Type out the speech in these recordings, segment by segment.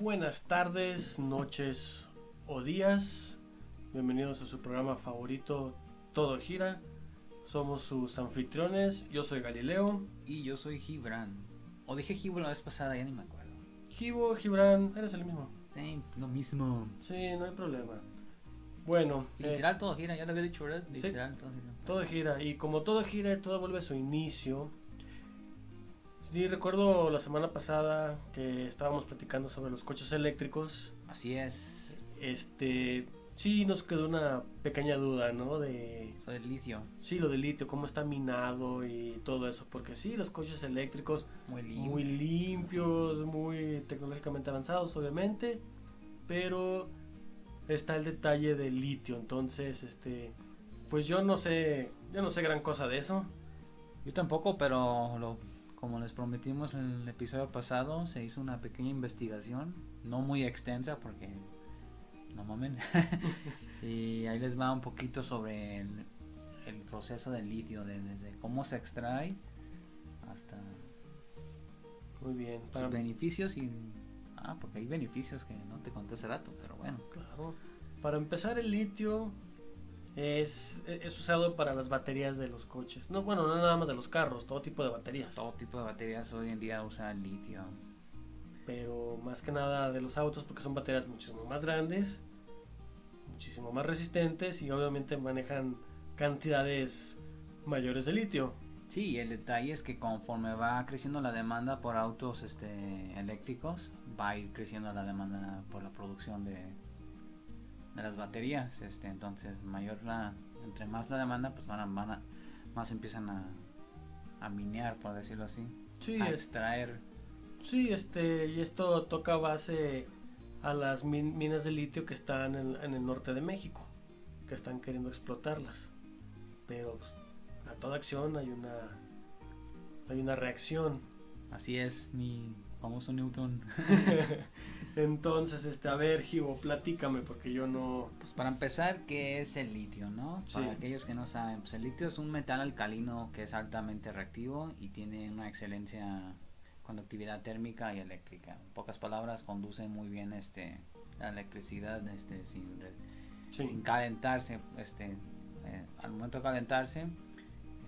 Buenas tardes, noches o días. Bienvenidos a su programa favorito Todo Gira. Somos sus anfitriones. Yo soy Galileo. Y yo soy Gibran. O dije Gibran la vez pasada, ya ni me acuerdo. Gibo, Gibran, eres el mismo. Sí, lo mismo. Sí, no hay problema. Bueno, Literal todo gira, ya lo había dicho, ¿verdad? Sí. Literal todo gira. todo gira. Y como todo gira, todo vuelve a su inicio. Sí, recuerdo la semana pasada que estábamos platicando sobre los coches eléctricos. Así es. Este, sí nos quedó una pequeña duda, ¿no? De Lo del litio, Sí, lo del litio, cómo está minado y todo eso, porque sí, los coches eléctricos muy limpio. muy limpios, muy tecnológicamente avanzados, obviamente, pero está el detalle del litio, entonces, este, pues yo no sé, yo no sé gran cosa de eso. Yo tampoco, pero lo, como les prometimos en el episodio pasado, se hizo una pequeña investigación, no muy extensa porque no mamen. y ahí les va un poquito sobre el, el proceso del litio, de- desde cómo se extrae hasta Muy bien, sus para, beneficios y... Ah, porque hay beneficios que no te conté hace rato, pero bueno. claro, para empezar el litio es, es usado para las baterías de los coches, no, bueno, no nada más de los carros, todo tipo de baterías. Todo tipo de baterías hoy en día usa litio. pero más que nada de los autos porque son baterías muchísimo más grandes, muchísimo más resistentes y obviamente manejan cantidades mayores de litio. Sí, el detalle es que conforme va creciendo la demanda por autos este, eléctricos, va a ir creciendo la demanda por la producción de, de las baterías. Este, entonces, mayor la, entre más la demanda, pues van a, van a- más empiezan a, a minear, por decirlo así, Sí, a extraer. sí, este, y esto toca base a las min- minas de litio que están en, en el norte de México, que están queriendo explotarlas. Pero pues, a toda acción hay una hay una reacción. Así es, mi famoso Newton. Entonces, este, a ver, Gibo, platícame porque yo no Pues para empezar, ¿qué es el litio, no? Sí. Para aquellos que no saben, pues el litio es un metal alcalino que es altamente reactivo y tiene una excelencia conductividad térmica y eléctrica. En pocas palabras, conduce muy bien este la electricidad este sin, re- sí. sin calentarse, este eh, al momento de calentarse,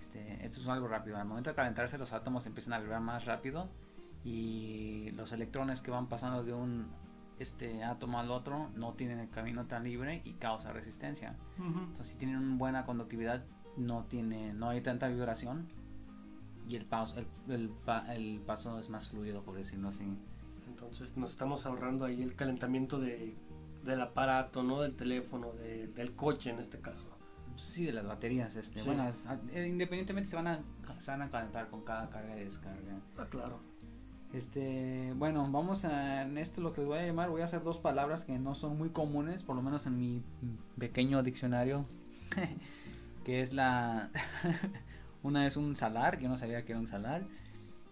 este esto es algo rápido, al momento de calentarse los átomos empiezan a vibrar más rápido y los electrones que van pasando de un este átomo al otro no tienen el camino tan libre y causa resistencia. Entonces, si tienen una buena conductividad, no tiene, no hay tanta vibración y el paso, el, el el paso es más fluido, por decirlo así. Entonces nos estamos ahorrando ahí el calentamiento de, del aparato, ¿no? Del teléfono, de- del coche en este caso. Sí, de las baterías, este, Sí. bueno, es- eh, independientemente se van a se van a calentar con cada carga y descarga. Ah, claro. Este, bueno, vamos a en esto lo que les voy a llamar, voy a hacer dos palabras que no son muy comunes, por lo menos en mi pequeño diccionario, que es la una es un salar, yo no sabía que era un salar,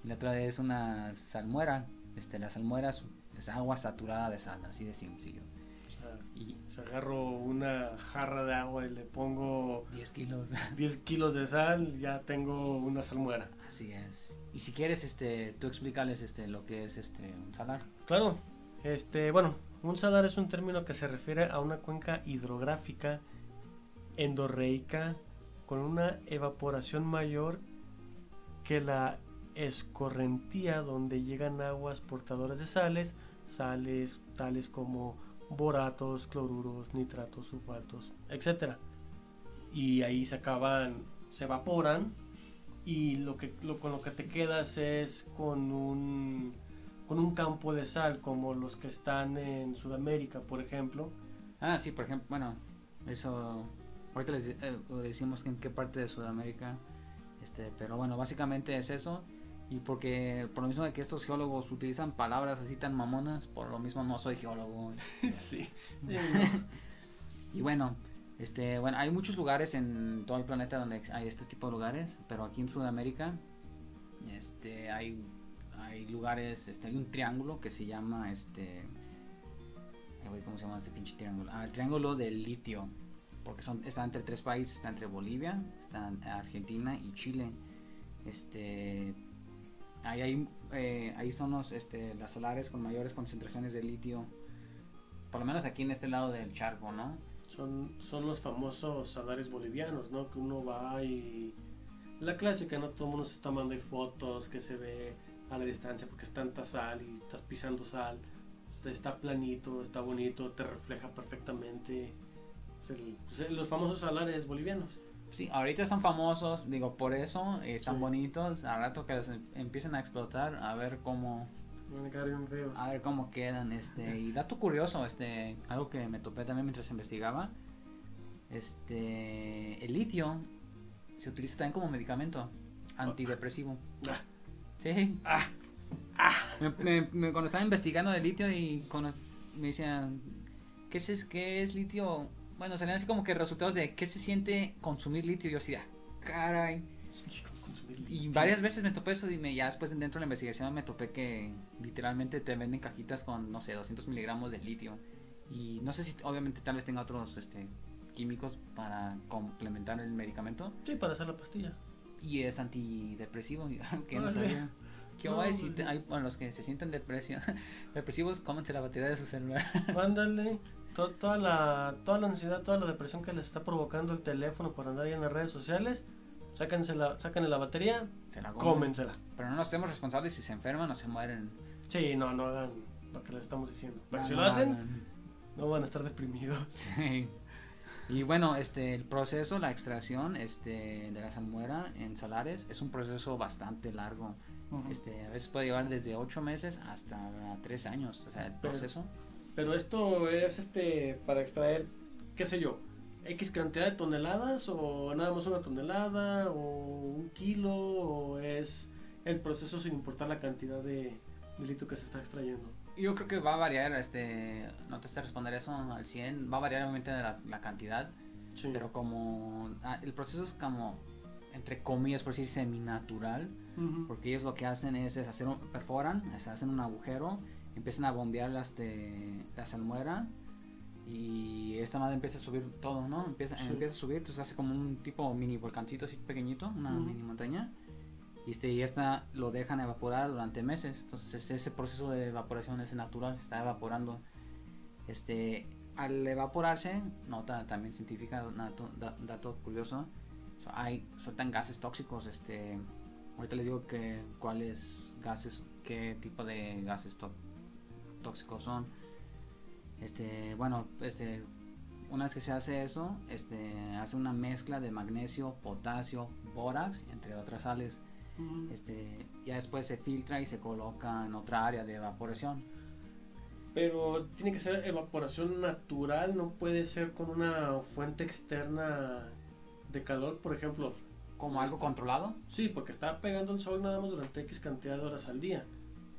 y la otra es una salmuera. Este, la salmuera es, es agua saturada de sal, así de sencillo. Y si agarro una jarra de agua y le pongo 10 kilos. 10 kilos de sal, ya tengo una salmuera. Así es. Y si quieres, este, tú explícales este lo que es este un salar. Claro. Este, bueno, un salar es un término que se refiere a una cuenca hidrográfica endorreica con una evaporación mayor que la escorrentía donde llegan aguas portadoras de sales, sales tales como boratos, cloruros, nitratos, sulfatos, etcétera. Y ahí se acaban, se evaporan y lo que con lo que te quedas es con un con un campo de sal como los que están en Sudamérica, por ejemplo. Ah, sí, por ejemplo, bueno, eso ahorita les eh, decimos en qué parte de Sudamérica, este, pero bueno, básicamente es eso y porque por lo mismo de que estos geólogos utilizan palabras así tan mamonas, por lo mismo no soy geólogo. sí. Y bueno, este, bueno, hay muchos lugares en todo el planeta donde hay este tipo de lugares, pero aquí en Sudamérica, este, hay, hay lugares, este, hay un triángulo que se llama, este, ¿cómo se llama este pinche triángulo? Ah, el triángulo del litio, porque son, está entre tres países, está entre Bolivia, está Argentina y Chile, este, ahí hay eh, ahí son los, este, las salares con mayores concentraciones de litio. Por lo menos aquí en este lado del charco, ¿no? Son, son los famosos salares bolivianos, ¿no? Que uno va y... La clásica, ¿no? Todo el mundo está tomando fotos que se ve a la distancia porque es tanta sal y estás pisando sal. Está planito, está bonito, te refleja perfectamente. El- pues, los famosos salares bolivianos. Sí, ahorita están famosos, digo, por eso eh, están Sí. bonitos. Al rato que los em- empiecen a explotar, a ver cómo, Van a quedar bien feos. a ver cómo quedan, este, y dato curioso, este, algo que me topé también mientras investigaba, este, el litio se utiliza también como medicamento antidepresivo. Ah. Sí. Ah. Me, me- me- cuando estaba investigando de litio y cono- me decían, ¿qué es, ¿qué es litio? Bueno, salían así como que resultados de qué se siente consumir litio. Y yo así, ah, caray. Y varias veces me topé eso y me, ya después dentro de la investigación me topé que literalmente te venden cajitas con, no sé, 200 miligramos de litio. Y no sé si obviamente tal vez tenga otros este, químicos para complementar el medicamento. Sí, para hacer la pastilla. Y es antidepresivo, que no sabía. ¿Qué No? Si pues, te- hay, bueno, los que se sienten depresión, depresivos, cómense la batería de su celular. Mándale to- toda la toda la ansiedad, toda la depresión que les está provocando el teléfono por andar ahí en las redes sociales. Sáquense la, sáquenle la batería, Se la cómensela. Pero no nos hacemos responsables si se enferman o se mueren. Sí, no, no hagan lo que les estamos diciendo. Pero No, si no lo hacen, hagan. no van a estar deprimidos. Sí. Y bueno, este, el proceso, la extracción, este, de la salmuera en salares es un proceso bastante largo. Ujú. Este, a veces puede llevar desde 8 meses hasta 3 años, o sea, el proceso. Pero esto es este para extraer, qué sé yo, X cantidad de toneladas o nada más una tonelada o un kilo o es el proceso sin importar la cantidad de, de litio que se está extrayendo. Yo creo que va a variar, este, no te sé responder eso al 100, va a variar obviamente la, la cantidad, Sí. pero como ah, el proceso es como, entre comillas, por decir, seminatural, Ujú. porque ellos lo que hacen es, es hacer un, perforan, es, hacen un agujero, empiezan a bombear las de, la salmuera y esta madre empieza a subir todo, ¿no? Empieza, Sí. empieza a subir, entonces hace como un tipo mini volcancito así pequeñito, una mini montaña. Y, este, y esta lo dejan evaporar durante meses. Entonces ese proceso de evaporación es natural, está evaporando. Este, al evaporarse, nota también científica, dato, da- dato curioso, so- hay, sueltan gases tóxicos, este, ahorita les digo que cuáles gases, qué tipo de gases tó- tóxicos son. Este, bueno, este, una vez que se hace eso, este, hace una mezcla de magnesio, potasio, bórax, entre otras sales. Este, ya después se filtra y se coloca en otra área de evaporación. Pero tiene que ser evaporación natural, no puede ser con una fuente externa de calor, por ejemplo. Como algo está- controlado. Sí, porque está pegando el sol nada más durante X cantidad de horas al día.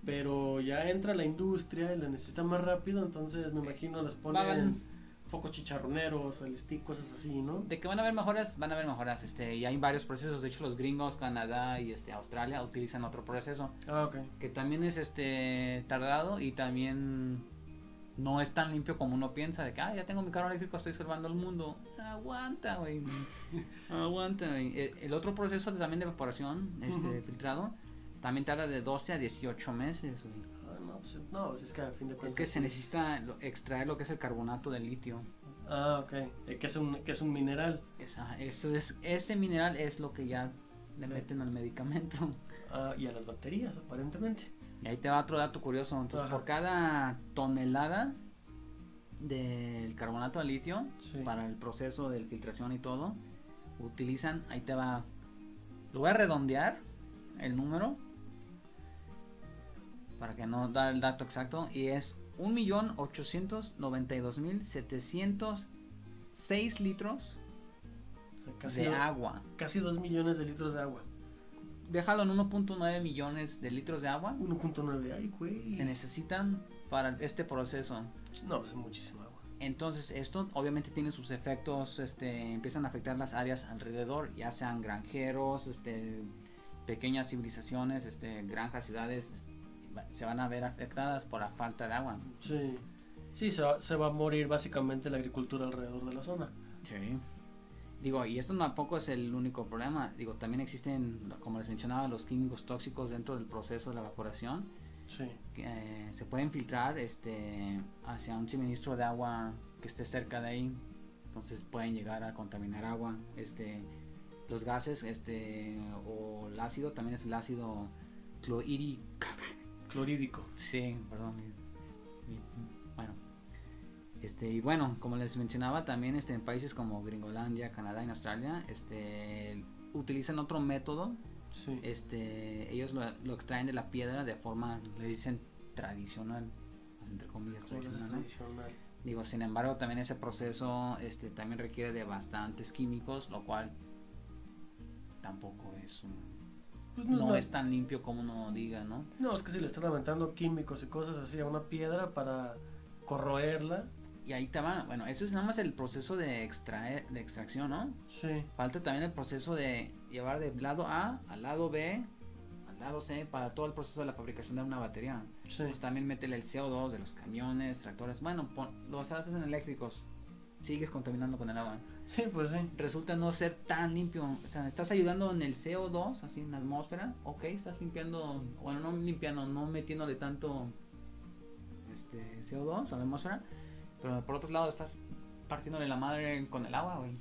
Pero ya entra la industria y la necesita más rápido, entonces me imagino les ponen Van- focos chicharroneros, el stick, cosas así, ¿no? De que van a haber mejoras, van a haber mejoras. Este, y hay varios procesos. De hecho, los gringos, Canadá y este, Australia utilizan otro proceso Ah, que también es este tardado y también no es tan limpio como uno piensa. De que, ah, ya tengo mi carro eléctrico, estoy salvando el mundo. Aguanta, güey. Aguanta, güey. El, el otro proceso de, también de evaporación, este, filtrado, también tarda de 12 a 18 meses, güey. Ah, no, pues, no, pues es que a fin de cuentas. Es que se necesita extraer lo que es el carbonato del litio. Ah, ok. Eh, que, es un, que es un mineral. Esa, eso es, ese mineral es lo que ya le meten al medicamento. Ah, y a las baterías, aparentemente. Y ahí te va otro dato curioso. Entonces, Ajá. por cada tonelada del carbonato de litio, Sí. para el proceso de filtración y todo, utilizan, ahí te va, lo voy a redondear el número, para que no da el dato exacto, y es 1.892.706 litros O sea, casi, de do- agua. casi 2 millones de litros de agua. Déjalo en 1.9 millones de litros de agua. 1.9, ay, güey. Se necesitan para este proceso. No, pues es muchísima agua. Entonces esto obviamente tiene sus efectos, este, empiezan a afectar las áreas alrededor, ya sean granjeros, este, pequeñas civilizaciones, este, granjas, ciudades, este, se van a ver afectadas por la falta de agua. Sí. Sí, se va, se va a morir básicamente la agricultura alrededor de la zona. Sí. Digo, y esto tampoco es el único problema. Digo, también existen, como les mencionaba, los químicos tóxicos dentro del proceso de la evaporación. Sí. Que eh, se pueden filtrar este, hacia un suministro de agua que esté cerca de ahí. Entonces pueden llegar a contaminar agua. Este, los gases, este, o el ácido, también es el ácido clorhídrico. Clorhídrico. Sí, perdón. mi- mi- bueno. Este, y bueno, como les mencionaba, también este, en países como Gringolandia, Canadá y Australia, este, utilizan otro método. Sí. Este, ellos lo, lo extraen de la piedra de forma, le dicen tradicional, entre comillas, tradicional. ¿no? tradicional. Digo, sin embargo, también ese proceso este, también requiere de bastantes químicos, lo cual tampoco es un- Pues no, es no nada- es tan limpio como uno diga, ¿no? No, es que si le están aventando químicos y cosas así a una piedra para corroerla. Y ahí te va, bueno, eso es nada más el proceso de extraer, de extracción, ¿no? Sí. Falta también el proceso de llevar del lado A al lado B, al lado C, para todo el proceso de la fabricación de una batería. Sí. Pues también métele el CO2 de los camiones, tractores, bueno, pon- los haces en eléctricos, sigues contaminando con el agua. Sí, pues sí. resulta no ser tan limpio. O sea, estás ayudando en el CO2, así en la atmósfera. Ok, estás limpiando, bueno, no limpiando, no metiéndole tanto este CO2 a la atmósfera. Pero por otro lado, estás partiéndole la madre con el agua, güey.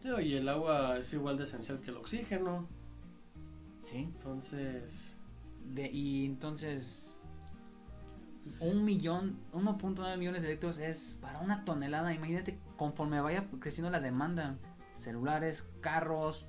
Sí, y el agua es igual de esencial que el oxígeno. Sí. Entonces. De, y entonces, un millón, 1.9 millones de litros es para una tonelada. Imagínate conforme vaya creciendo la demanda. Celulares, carros.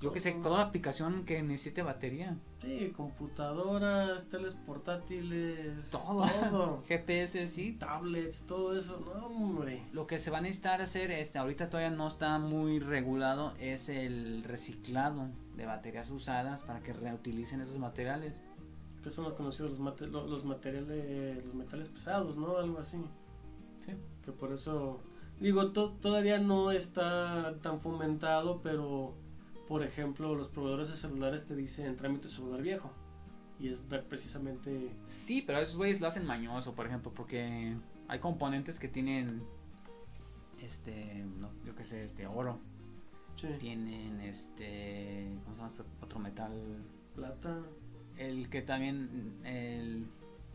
Yo que sé, toda aplicación que necesite batería. Sí, computadoras, teles portátiles. Todo. Todo. GPS, sí. Tablets, todo eso. No, hombre. Lo que se va a necesitar hacer, este, ahorita todavía no está muy regulado, es el reciclado de baterías usadas para que reutilicen esos materiales. Que son los conocidos los, mate- lo- los materiales, los metales pesados, ¿no? Algo así. Sí. Que por eso, digo, to- todavía no está tan fomentado, pero, por ejemplo, los proveedores de celulares te dicen trámite celular viejo. Y es ver precisamente, Sí, pero esos güeyes lo hacen mañoso, por ejemplo, porque hay componentes que tienen, este, no, yo qué sé, este, oro. sí, Tienen, este, ¿cómo se llama este otro metal? plata, El que también, el,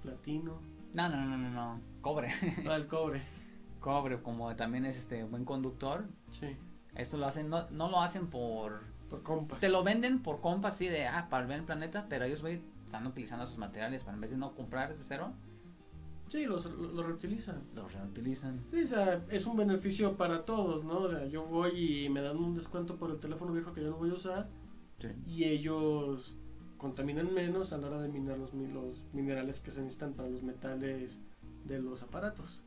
platino, no, no, no, no, no, cobre. ah, el cobre. cobre, como también es este buen conductor. Sí, Esto lo hacen, no, no lo hacen por por compas. Te lo venden por compa así de, ah, para ver el planeta, pero ellos, güey, están utilizando esos materiales para en vez de no comprar ese cero, Sí, los, lo, lo reutilizan. los reutilizan. Sí, o sea, es un beneficio para todos, ¿no? O sea, yo voy y me dan un descuento por el teléfono viejo que yo no voy a usar y ellos contaminan menos a la hora de minar los, mi- los minerales que se necesitan para los metales de los aparatos.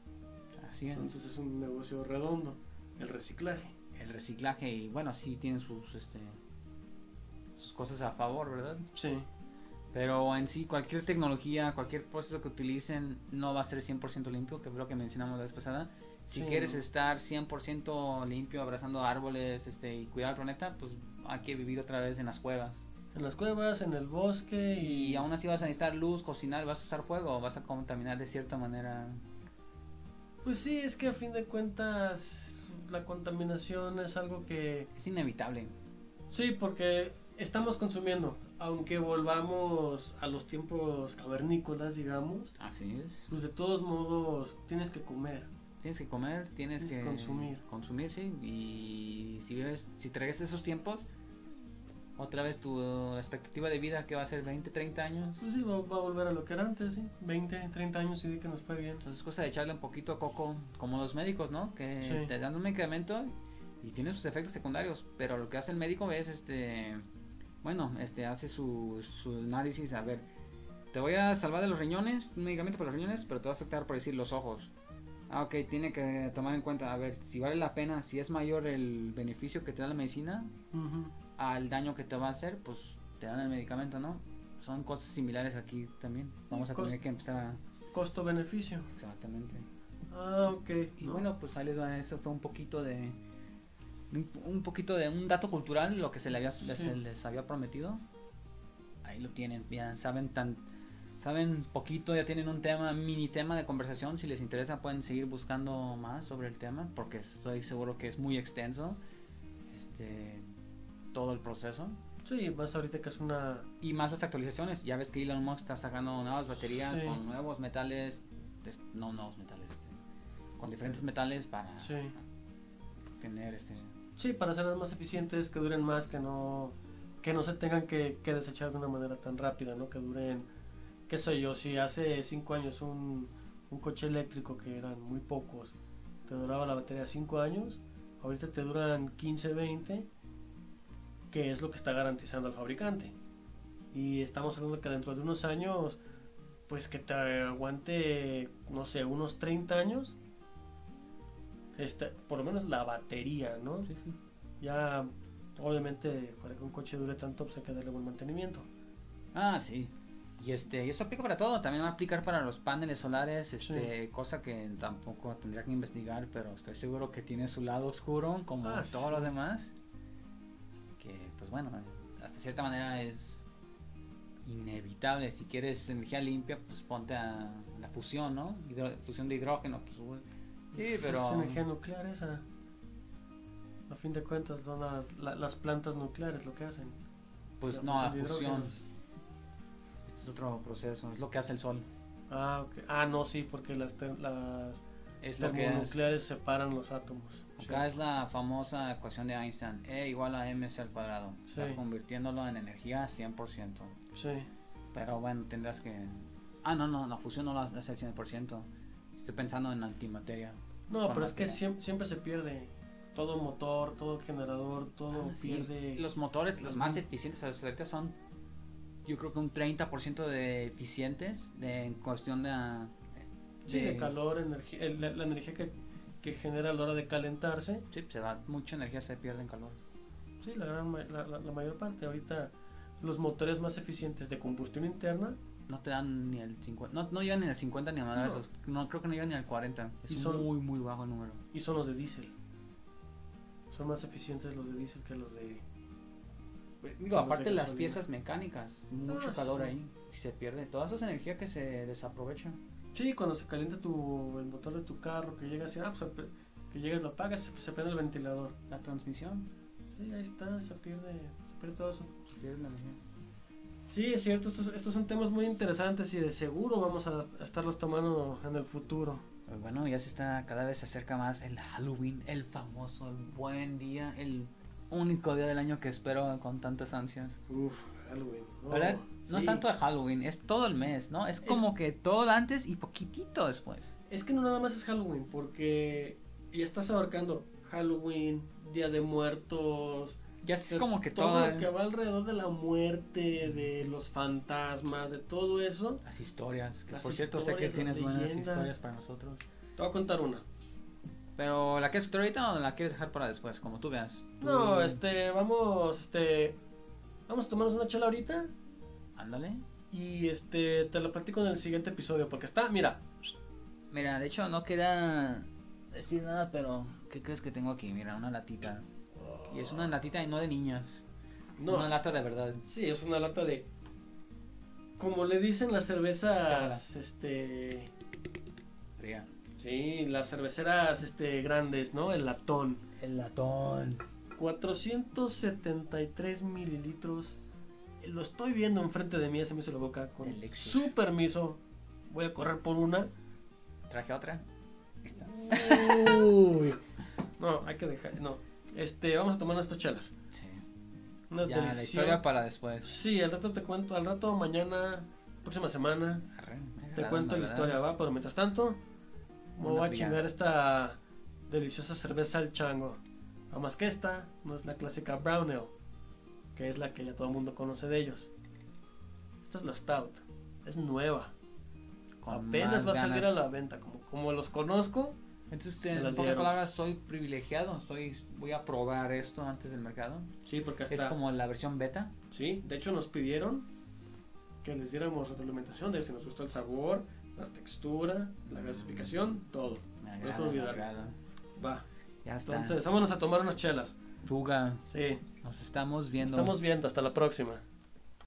Así es. Entonces es un negocio redondo, el reciclaje. el reciclaje y bueno, sí tienen sus, este, sus cosas a favor, ¿verdad? Sí, Pero en sí, cualquier tecnología, cualquier proceso que utilicen, no va a ser 100% limpio, que es lo que mencionamos la vez pasada. Si Sí, quieres no. estar 100% limpio, abrazando árboles este, y cuidar el planeta, pues hay que vivir otra vez en las cuevas. En las cuevas, en el bosque y, Y aún así vas a necesitar luz, cocinar, vas a usar fuego, vas a contaminar de cierta manera. Pues sí, es que a fin de cuentas la contaminación es algo que... Es inevitable. Sí, porque estamos consumiendo, aunque volvamos a los tiempos cavernícolas, digamos, Así es. pues de todos modos tienes que comer. Tienes que comer, tienes Tienes que que consumir. Consumir, sí. Y si vives, si traes esos tiempos, otra vez tu expectativa de vida que va a ser 20, 30 años. Pues sí, va, va a volver a lo que era antes, ¿sí? 20, 30 años y di que nos fue bien. Entonces es cosa de echarle un poquito coco, como los médicos, ¿no? Que Sí. te dan un medicamento y tiene sus efectos secundarios, pero lo que hace el médico es, este, bueno, este, hace su, su análisis, a ver, te voy a salvar de los riñones, un medicamento para los riñones, pero te va a afectar, por decir, los ojos. Ah, ok, tiene que tomar en cuenta, a ver, si vale la pena, si es mayor el beneficio que te da la medicina Ujú. Al daño que te va a hacer, pues te dan el medicamento, ¿no? Son cosas similares aquí también. Vamos a tener que empezar a... Costo-beneficio. Exactamente. Ah, ok. Y No. bueno, pues ahí les va, eso fue un poquito de un, poquito de un dato cultural, lo que se, le había, les, Sí. les había prometido. Ahí lo tienen, ya saben tan saben poquito, ya tienen un tema, mini tema de conversación, si les interesa pueden seguir buscando más sobre el tema porque estoy seguro que es muy extenso. este todo el proceso. Sí, más ahorita que es una... Y más las actualizaciones. Ya ves que Elon Musk está sacando nuevas baterías Sí. con nuevos metales. des- no nuevos metales. este, con diferentes metales para Sí. tener este. Sí, para hacerlas más eficientes, que duren más, que no que no se tengan que, que desechar de una manera tan rápida, ¿no? Que duren, qué sé yo, si hace cinco años un, un coche eléctrico que eran muy pocos, te duraba la batería cinco años, ahorita te duran 15, 20, que es lo que está garantizando el fabricante. Y estamos hablando que dentro de unos años, pues que te aguante, no sé, unos 30 años, este, por lo menos la batería, ¿no? Sí, sí. Ya, obviamente, para que un coche dure tanto, pues hay que darle buen mantenimiento. Ah, sí. Y este, y eso aplica para todo, también va a aplicar para los paneles solares, este, cosa que tampoco tendría que investigar, pero estoy seguro que tiene su lado oscuro, como Ah, todo sí. lo demás. Pues bueno, hasta cierta manera es inevitable. Si quieres energía limpia, pues ponte a la fusión, ¿no? Hidro- fusión de hidrógeno, pues güey. Sí, pero. Es energía nuclear esa. A fin de cuentas, son las, la- las plantas nucleares lo que hacen. Pues La no, la fusión. Este es otro proceso, es lo que hace el sol. Ah, ok. Ah, no, sí, porque las, las Es lo que es. termonucleares separan los átomos. Acá es la famosa ecuación de Einstein, E igual a mc al cuadrado. Estás convirtiéndolo en energía 100%. Sí. Pero bueno, tendrás que... Ah, no, no, la fusión no la hace al 100%. Estoy pensando en antimateria. No, pero es que siempre, siempre se pierde. Todo motor, todo generador, todo Ah, sí. pierde. Los motores, los más eficientes ahorita son, yo creo que un 30% de eficientes de, en cuestión de... Sí, de calor, energía, el- la, la energía que, que genera a la hora de calentarse. Sí, se va, mucha energía se pierde en calor. Sí, la, gran, la, la- la mayor parte. Ahorita los motores más eficientes de combustión interna No te dan ni el 50, no, no llegan ni al 50 ni a nada de No. esos. No, creo que no llegan ni al 40. Es Y son- muy, muy bajo el número. y son los de diésel. Son más eficientes los de diésel que los de... Digo, Los aparte de las piezas mecánicas, mucho Ah, calor sí. ahí, y se pierde. Toda esa es energía que se desaprovecha. Sí, cuando se calienta tu, el motor de tu carro, que llegas y ah, pues, que llegas, lo apagas, se, se prende el ventilador. La transmisión Sí, ahí está, se pierde, se pierde todo eso. se pierde la energía. Sí, es cierto, estos, estos son temas muy interesantes y de seguro vamos a, a estarlos tomando en el futuro. Pues bueno, ya se está, cada vez se acerca más el Halloween, el famoso, el buen día, el único día del año que espero con tantas ansias. Uf, Halloween. No, ¿Verdad? No es tanto de Halloween, es todo el mes, ¿no? Es Es- como que todo antes y poquitito después. Es que no nada más es Halloween, porque ya estás abarcando Halloween, Día de Muertos, Ya es como que todo todo lo que va alrededor de la muerte, de los fantasmas, de todo eso. las historias, que Las por cierto sé que tienes buenas historias para nosotros. Te voy a contar una. Pero ¿la quieres ahorita o la quieres dejar para después? Como tú veas. Tú- No, este, vamos, este, vamos a tomarnos una chela ahorita Ándale. y este, te la platico en el siguiente episodio, porque está, mira, Mira, de hecho no quería decir nada, pero ¿qué crees que tengo aquí? Mira, una latita. Y es una latita y no de niñas. no, una lata de verdad. sí, es una lata de, como le dicen las cervezas, este, Fría. sí, las cerveceras, este, grandes, ¿no? El latón. El latón. 473 mililitros. Lo estoy viendo enfrente de mí, se me hizo la boca. Con su permiso, voy a correr por una. Traje otra. Uy. No, hay que dejar. No. Este, vamos a tomar nuestras chelas. Sí. Unas Ya, la historia para después. Sí, al rato te cuento. Al rato, mañana, próxima semana, Arre, te cuento la historia, ¿va? Pero mientras tanto, me voy a chingar esta deliciosa cerveza al chango. Nada más que esta, no es la clásica Brown Ale, que es la que ya todo el mundo conoce de ellos. Esta es la Stout, es nueva. Con Apenas va a salir a ganas. la venta. Como, como los conozco, Entonces, en pocas dieron. palabras, soy privilegiado. Estoy, voy a probar esto antes del mercado. sí, porque hasta. Es como la versión beta. Sí, de hecho nos pidieron que les diéramos retroalimentación de si nos gustó el sabor, las texturas, la gasificación, todo. Me No agrada, puedo me olvidar. Va. Ya está. Entonces, vámonos a tomar unas chelas. Fuga. Sí, Nos estamos viendo. estamos viendo. Hasta la próxima.